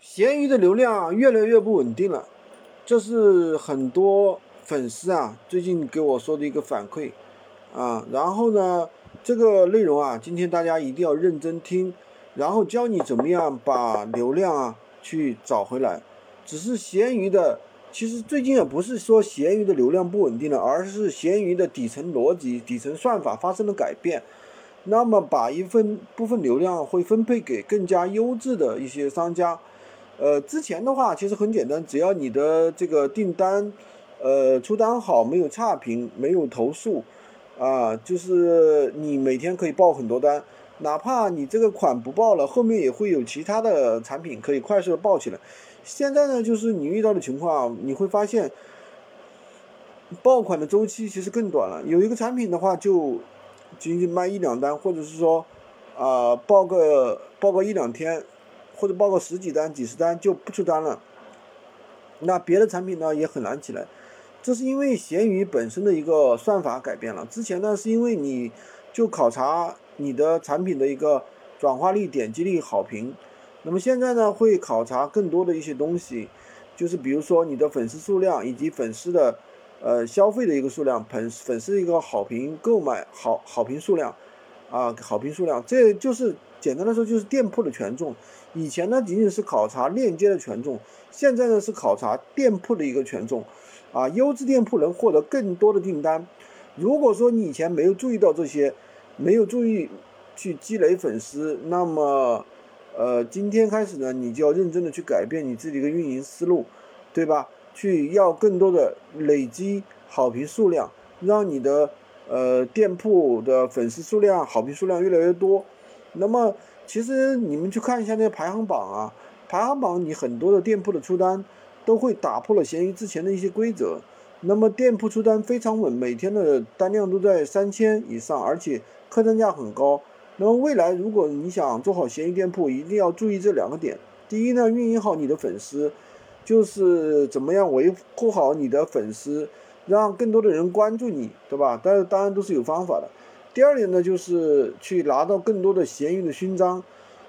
闲鱼的流量越来越不稳定了，这是很多粉丝啊最近给我说的一个反馈啊。然后呢，这个内容啊，今天大家一定要认真听，然后教你怎么样把流量啊去找回来。只是闲鱼的，其实最近也不是说闲鱼的流量不稳定了，而是闲鱼的底层逻辑、底层算法发生了改变。那么把一份部分流量会分配给更加优质的一些商家。呃，之前的话其实很简单，只要你的这个订单，呃，出单好，没有差评，没有投诉，啊，就是你每天可以报很多单，哪怕你这个款不报了，后面也会有其他的产品可以快速的报起来。现在呢，就是你遇到的情况，你会发现，爆款的周期其实更短了。有一个产品的话，就仅仅卖一两单，或者是说，啊，报个报个一两天。或者报个十几单、几十单就不出单了，那别的产品呢也很难起来，这是因为闲鱼本身的一个算法改变了。之前呢是因为你就考察你的产品的一个转化率、点击率、好评，那么现在呢会考察更多的一些东西，就是比如说你的粉丝数量以及粉丝的呃消费的一个数量，粉粉丝一个好评购买好好评数量啊好评数量，这就是简单的说就是店铺的权重。以前呢，仅仅是考察链接的权重，现在呢是考察店铺的一个权重，啊，优质店铺能获得更多的订单。如果说你以前没有注意到这些，没有注意去积累粉丝，那么，呃，今天开始呢，你就要认真的去改变你自己的运营思路，对吧？去要更多的累积好评数量，让你的呃店铺的粉丝数量、好评数量越来越多。那么，其实你们去看一下那个排行榜啊，排行榜你很多的店铺的出单都会打破了闲鱼之前的一些规则。那么店铺出单非常稳，每天的单量都在三千以上，而且客单价很高。那么未来如果你想做好闲鱼店铺，一定要注意这两个点。第一呢，运营好你的粉丝，就是怎么样维护好你的粉丝，让更多的人关注你，对吧？但是当然都是有方法的。第二点呢，就是去拿到更多的闲鱼的勋章，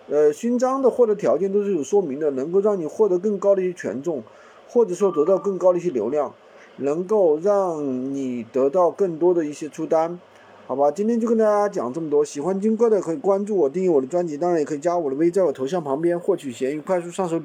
呃，勋章的获得条件都是有说明的，能够让你获得更高的一些权重，或者说得到更高的一些流量，能够让你得到更多的一些出单，好吧？今天就跟大家讲这么多，喜欢金哥的可以关注我，订阅我的专辑，当然也可以加我的微，在我头像旁边获取闲鱼快速上手笔。